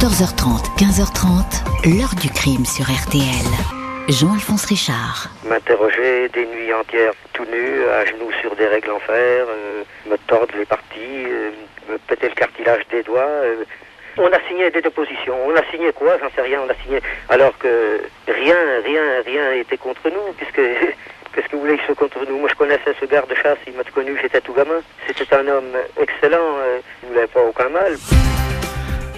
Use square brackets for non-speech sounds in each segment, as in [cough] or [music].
14h30, 15h30, l'heure du crime sur RTL. Jean-Alphonse Richard. M'interroger des nuits entières tout nu, à genoux sur des règles en fer, euh, me tordre les parties, euh, me péter le cartilage des doigts. euh. On a signé des dépositions. On a signé quoi J'en sais rien. On a signé alors que rien, rien, rien n'était contre nous, puisque [laughs] qu'est-ce que vous voulez qu'ils soient contre nous? Moi, je connaissais ce garde-chasse. Il m'a connu. J'étais tout gamin. C'était un homme excellent. il ne voulait pas aucun mal.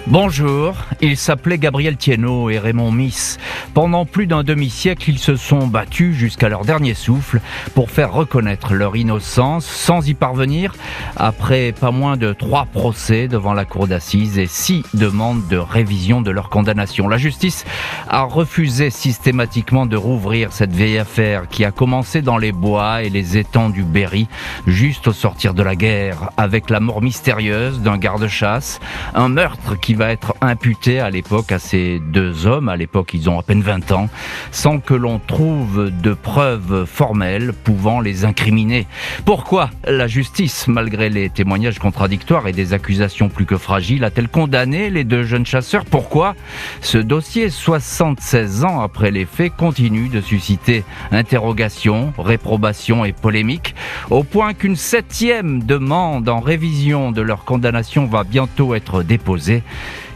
Bonjour, ils s'appelaient Gabriel Thienot et Raymond Miss. Pendant plus d'un demi-siècle, ils se sont battus jusqu'à leur dernier souffle pour faire reconnaître leur innocence sans y parvenir après pas moins de trois procès devant la cour d'assises et six demandes de révision de leur condamnation. La justice a refusé systématiquement de rouvrir cette vieille affaire qui a commencé dans les bois et les étangs du Berry juste au sortir de la guerre avec la mort mystérieuse d'un garde-chasse, un meurtre qui va être imputé à l'époque à ces deux hommes, à l'époque ils ont à peine 20 ans, sans que l'on trouve de preuves formelles pouvant les incriminer. Pourquoi la justice, malgré les témoignages contradictoires et des accusations plus que fragiles, a-t-elle condamné les deux jeunes chasseurs? Pourquoi ce dossier, 76 ans après les faits, continue de susciter interrogations, réprobations et polémiques, au point qu'une septième demande en révision de leur condamnation va bientôt être déposée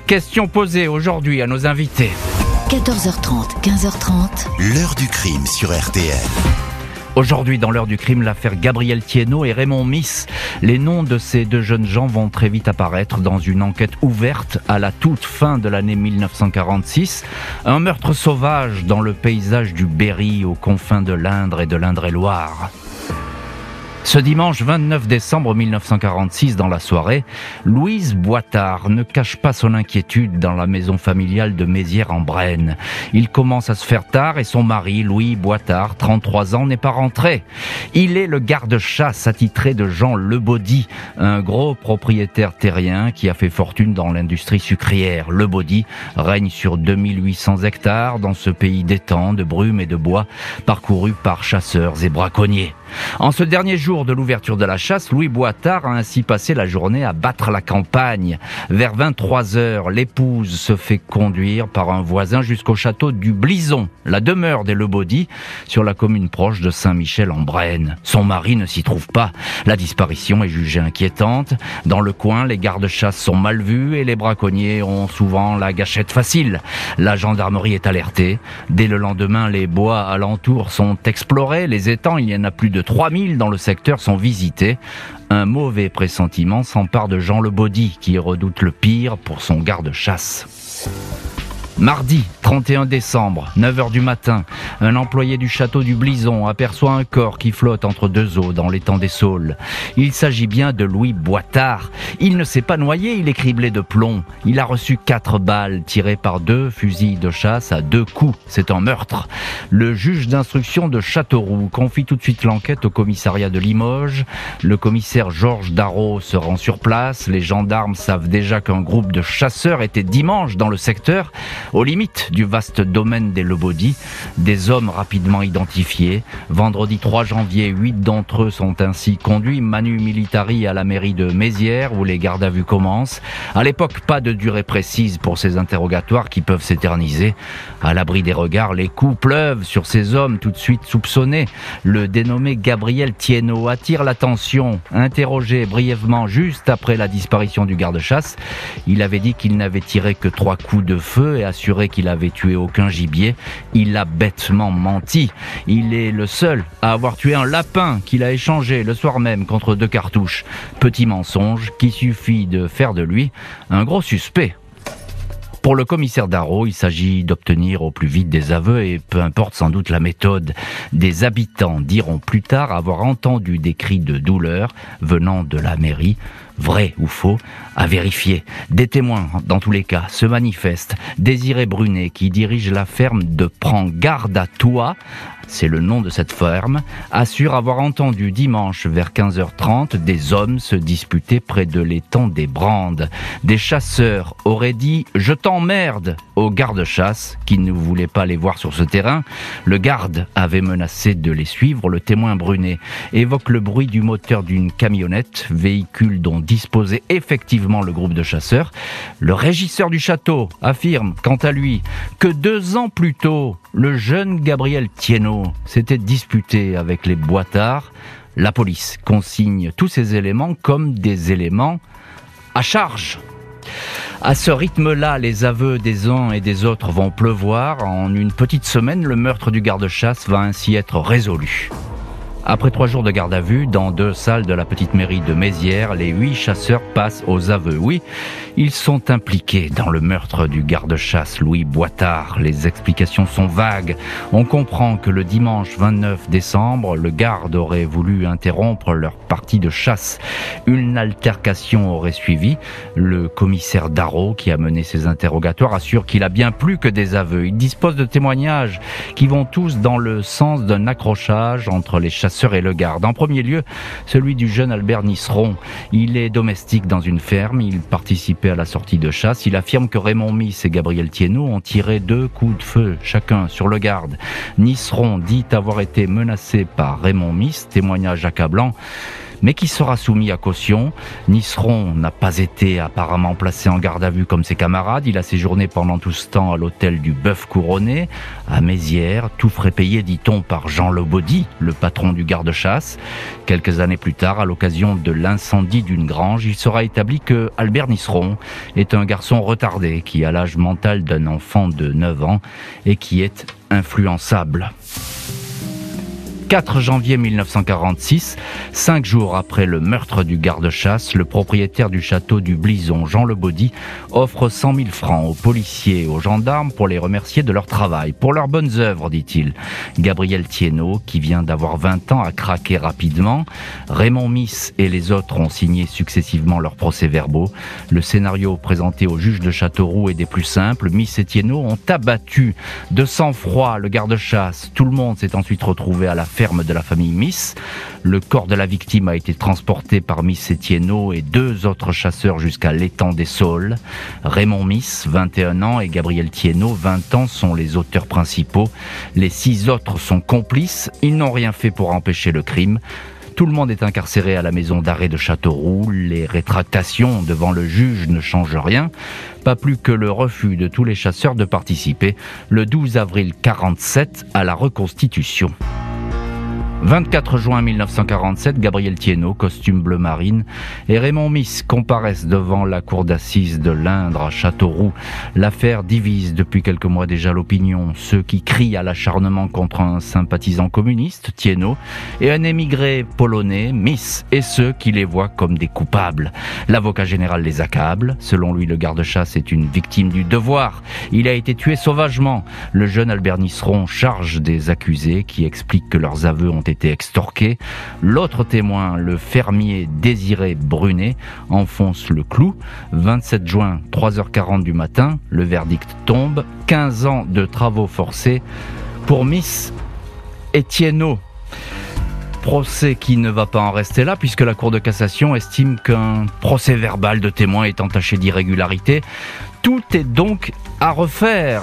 Question posée aujourd'hui à nos invités. 14h30, 15h30, L'heure du crime sur RTL. Aujourd'hui, dans l'heure du crime, l'affaire Gabriel Thienot et Raymond Miss. Les noms de ces deux jeunes gens vont très vite apparaître dans une enquête ouverte à la toute fin de l'année 1946. Un meurtre sauvage dans le paysage du Berry aux confins de l'Indre et de l'Indre-et-Loire. Ce dimanche 29 décembre 1946, dans la soirée, Louise Boitard ne cache pas son inquiétude dans la maison familiale de Mézières en Brenne. Il commence à se faire tard et son mari, Louis Boitard, 33 ans, n'est pas rentré. Il est le garde-chasse attitré de Jean Lebaudy, un gros propriétaire terrien qui a fait fortune dans l'industrie sucrière. Lebaudy règne sur 2800 hectares dans ce pays d'étangs, de brumes et de bois, parcouru par chasseurs et braconniers. En ce dernier jour de l'ouverture de la chasse, Louis Boitard a ainsi passé la journée à battre la campagne. Vers 23 heures, l'épouse se fait conduire par un voisin jusqu'au château du Blison, la demeure des Lebaudy, sur la commune proche de Saint-Michel-en-Brenne. Son mari ne s'y trouve pas. La disparition est jugée inquiétante. Dans le coin, les gardes-chasse sont mal vus et les braconniers ont souvent la gâchette facile. La gendarmerie est alertée. Dès le lendemain, les bois alentours sont explorés. Les étangs, il y en a plus de 3000 dans le secteur, sont visités. Un mauvais pressentiment s'empare de Jean Lebaudy, qui redoute le pire pour son garde-chasse. Mardi 31 décembre, 9h du matin, un employé du château du Blison aperçoit un corps qui flotte entre deux eaux dans l'étang des Saules. Il s'agit bien de Louis Boitard. Il ne s'est pas noyé, il est criblé de plomb. Il a reçu quatre balles tirées par deux fusils de chasse à deux coups. C'est un meurtre. Le juge d'instruction de Châteauroux confie tout de suite l'enquête au commissariat de Limoges. Le commissaire Georges Darro se rend sur place. Les gendarmes savent déjà qu'un groupe de chasseurs était dimanche dans le secteur aux limites du vaste domaine des Lebaudy, des hommes rapidement identifiés. Vendredi 3 janvier, huit d'entre eux sont ainsi conduits manu militari à la mairie de Mézières où les gardes à vue commencent. À l'époque, pas de durée précise pour ces interrogatoires qui peuvent s'éterniser. À l'abri des regards, les coups pleuvent sur ces hommes tout de suite soupçonnés. Le dénommé Gabriel Thienot attire l'attention. Interrogé brièvement juste après la disparition du garde-chasse, il avait dit qu'il n'avait tiré que trois coups de feu et assuré qu'il avait tué aucun gibier. Il a bêtement menti. Il est le seul à avoir tué un lapin qu'il a échangé le soir même contre deux cartouches. Petit mensonge qui suffit de faire de lui un gros suspect. Pour le commissaire Darro, il s'agit d'obtenir au plus vite des aveux et peu importe sans doute la méthode. Des habitants diront plus tard avoir entendu des cris de douleur venant de la mairie. Vrai ou faux, à vérifier. Des témoins, dans tous les cas, se manifestent. Désiré Brunet, qui dirige la ferme de Prends garde à toi, c'est le nom de cette ferme, assure avoir entendu dimanche vers 15h30 des hommes se disputer près de l'étang des Brandes. Des chasseurs auraient dit « je t'emmerde » aux gardes-chasse qui ne voulaient pas les voir sur ce terrain. Le garde avait menacé de les suivre. Le témoin Brunet évoque le bruit du moteur d'une camionnette, véhicule dont disposait effectivement le groupe de chasseurs. Le régisseur du château affirme, quant à lui, que deux ans plus tôt, le jeune Gabriel Thienot s'était disputé avec les boitards. La police consigne tous ces éléments comme des éléments à charge. À ce rythme-là, les aveux des uns et des autres vont pleuvoir. En une petite semaine, le meurtre du garde-chasse va ainsi être résolu. Après trois jours de garde à vue, dans deux salles de la petite mairie de Mézières, les huit chasseurs passent aux aveux. Oui, ils sont impliqués dans le meurtre du garde-chasse Louis Boitard. Les explications sont vagues. On comprend que le dimanche 29 décembre, le garde aurait voulu interrompre leur partie de chasse. Une altercation aurait suivi. Le commissaire Darro, qui a mené ces interrogatoires, assure qu'il a bien plus que des aveux. Il dispose de témoignages qui vont tous dans le sens d'un accrochage entre les chasseurs le garde. En premier lieu, celui du jeune Albert Nisseron. Il est domestique dans une ferme, il participait à la sortie de chasse. Il affirme que Raymond Miss et Gabriel Thienot ont tiré deux coups de feu chacun sur le garde. Nisseron dit avoir été menacé par Raymond Miss, témoignage accablant mais qui sera soumis à caution. Nisseron n'a pas été apparemment placé en garde à vue comme ses camarades. Il a séjourné pendant tout ce temps à l'hôtel du Bœuf Couronné, à Mézières, tout frais payé, dit-on, par Jean Lobaudy, le patron du garde-chasse. Quelques années plus tard, à l'occasion de l'incendie d'une grange, il sera établi que Albert Nisseron est un garçon retardé qui a l'âge mental d'un enfant de 9 ans et qui est influençable. 4 janvier 1946, cinq jours après le meurtre du garde-chasse, le propriétaire du château du Blison, Jean Lebaudy, offre 100 000 francs aux policiers et aux gendarmes pour les remercier de leur travail, pour leurs bonnes œuvres, dit-il. Gabriel Thienot, qui vient d'avoir 20 ans, a craqué rapidement. Raymond Miss et les autres ont signé successivement leurs procès-verbaux. Le scénario présenté au juge de Châteauroux est des plus simples. Miss et Thienot ont abattu de sang-froid le garde-chasse. Tout le monde s'est ensuite retrouvé à la ferme de la famille Miss. Le corps de la victime a été transporté par Miss Etienneau et deux autres chasseurs jusqu'à l'étang des Saules. Raymond Miss, 21 ans, et Gabriel Thienot, 20 ans, sont les auteurs principaux. Les six autres sont complices. Ils n'ont rien fait pour empêcher le crime. Tout le monde est incarcéré à la maison d'arrêt de Châteauroux. Les rétractations devant le juge ne changent rien. Pas plus que le refus de tous les chasseurs de participer le 12 avril 47 à la reconstitution. 24 juin 1947, Gabriel Thienot, costume bleu marine, et Raymond Miss comparaissent devant la cour d'assises de l'Indre à Châteauroux. L'affaire divise depuis quelques mois déjà l'opinion. Ceux qui crient à l'acharnement contre un sympathisant communiste, Thienot, et un émigré polonais, Miss, et ceux qui les voient comme des coupables. L'avocat général les accable. Selon lui, le garde-chasse est une victime du devoir. Il a été tué sauvagement. Le jeune Albert Nisseron charge des accusés qui expliquent que leurs aveux ont été extorqués. L'autre témoin, le fermier Désiré Brunet, enfonce le clou. 27 juin, 3h40 du matin, le verdict tombe. 15 ans de travaux forcés pour Miss Etienneau procès qui ne va pas en rester là puisque la Cour de cassation estime qu'un procès verbal de témoin est entaché d'irrégularité. Tout est donc à refaire.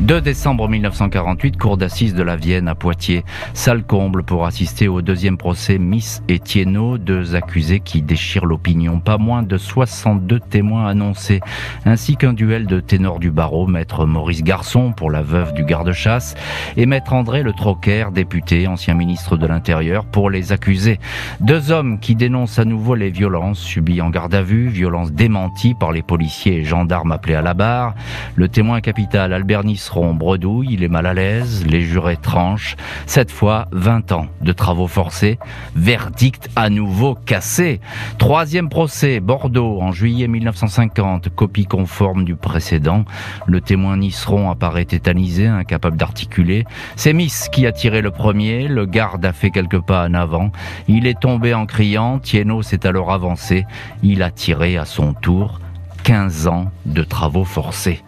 2 décembre 1948, cour d'assises de la Vienne à Poitiers. Salle comble pour assister au deuxième procès Miss et Thienot, deux accusés qui déchirent l'opinion. Pas moins de 62 témoins annoncés, ainsi qu'un duel de ténor du barreau, maître Maurice Garçon pour la veuve du garde-chasse et maître André Le Troquer, député, ancien ministre de l'Intérieur, pour les accusés. Deux hommes qui dénoncent à nouveau les violences subies en garde à vue, violences démenties par les policiers et gendarmes appelés à la barre. Le témoin capital Albert Nice seront bredouille, il est mal à l'aise, les jurés tranchent. Cette fois, 20 ans de travaux forcés, verdict à nouveau cassé. Troisième procès, Bordeaux, en juillet 1950, copie conforme du précédent. Le témoin Nisseron apparaît tétanisé, incapable d'articuler. C'est Miss qui a tiré le premier, le garde a fait quelques pas en avant. Il est tombé en criant, Thienot s'est alors avancé. Il a tiré à son tour 15 ans de travaux forcés.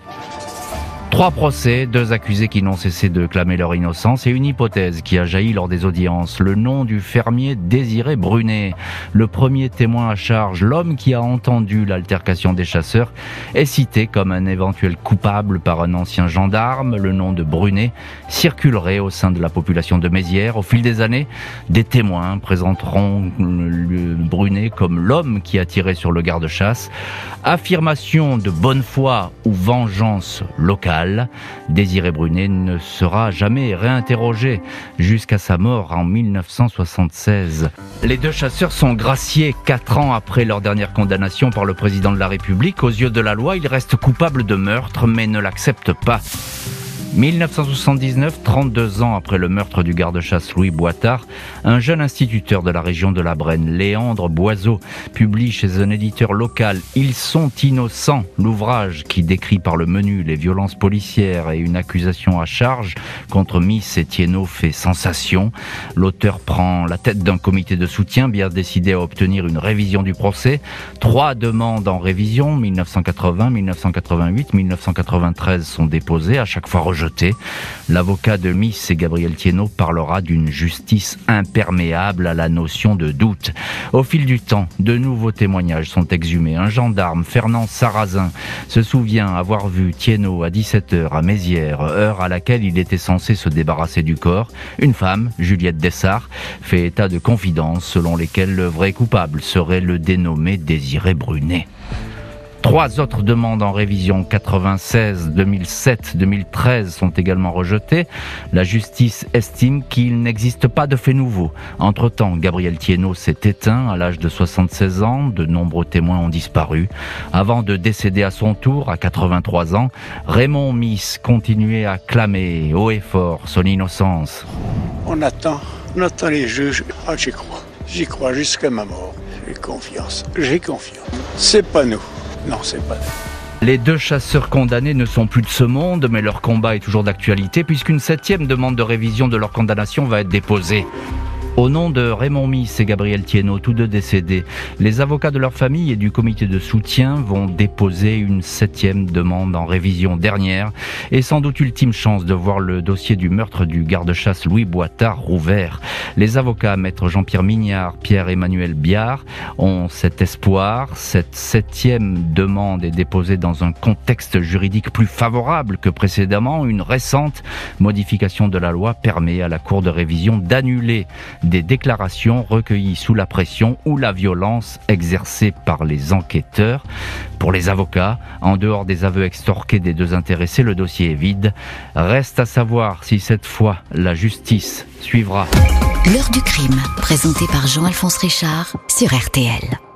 Trois procès, deux accusés qui n'ont cessé de clamer leur innocence et une hypothèse qui a jailli lors des audiences. Le nom du fermier Désiré Brunet. Le premier témoin à charge, l'homme qui a entendu l'altercation des chasseurs, est cité comme un éventuel coupable par un ancien gendarme. Le nom de Brunet circulerait au sein de la population de Mézières. Au fil des années, des témoins présenteront Brunet comme l'homme qui a tiré sur le garde-chasse. Affirmation de bonne foi ou vengeance locale Désiré Brunet ne sera jamais réinterrogé jusqu'à sa mort en 1976. Les deux chasseurs sont graciés quatre ans après leur dernière condamnation par le président de la République. Aux yeux de la loi, ils restent coupables de meurtre mais ne l'acceptent pas. 1979, 32 ans après le meurtre du garde-chasse Louis Boitard, un jeune instituteur de la région de la Brenne, Léandre Boiseau, publie chez un éditeur local Ils sont innocents, l'ouvrage qui décrit par le menu les violences policières et une accusation à charge contre Miss Etienneau fait sensation. L'auteur prend la tête d'un comité de soutien bien décidé à obtenir une révision du procès. Trois demandes en révision, 1980, 1988, 1993 sont déposées, à chaque fois rejetées L'avocat de Miss et Gabriel Thienot parlera d'une justice imperméable à la notion de doute. Au fil du temps, de nouveaux témoignages sont exhumés. Un gendarme, Fernand Sarrazin, se souvient avoir vu Thienot à 17h à Mézières, heure à laquelle il était censé se débarrasser du corps. Une femme, Juliette Dessart, fait état de confidences selon lesquelles le vrai coupable serait le dénommé Désiré Brunet. Trois autres demandes en révision 96, 2007, 2013 sont également rejetées. La justice estime qu'il n'existe pas de fait nouveau. Entre-temps, Gabriel Thienot s'est éteint à l'âge de 76 ans. De nombreux témoins ont disparu. Avant de décéder à son tour, à 83 ans, Raymond Miss continuait à clamer haut et fort son innocence. On attend, on attend les juges. Ah, j'y crois. J'y crois jusqu'à ma mort. J'ai confiance. J'ai confiance. C'est pas nous. Non, c'est pas. Les deux chasseurs condamnés ne sont plus de ce monde, mais leur combat est toujours d'actualité puisqu'une septième demande de révision de leur condamnation va être déposée. Au nom de Raymond Miss et Gabriel Thienot, tous deux décédés, les avocats de leur famille et du comité de soutien vont déposer une septième demande en révision dernière et sans doute ultime chance de voir le dossier du meurtre du garde-chasse Louis Boitard rouvert. Les avocats, maître Jean-Pierre Mignard, Pierre-Emmanuel Biard, ont cet espoir. Cette septième demande est déposée dans un contexte juridique plus favorable que précédemment. Une récente modification de la loi permet à la Cour de révision d'annuler des déclarations recueillies sous la pression ou la violence exercée par les enquêteurs. Pour les avocats, en dehors des aveux extorqués des deux intéressés, le dossier est vide. Reste à savoir si cette fois la justice suivra. L'heure du crime, présenté par Jean-Alphonse Richard sur RTL.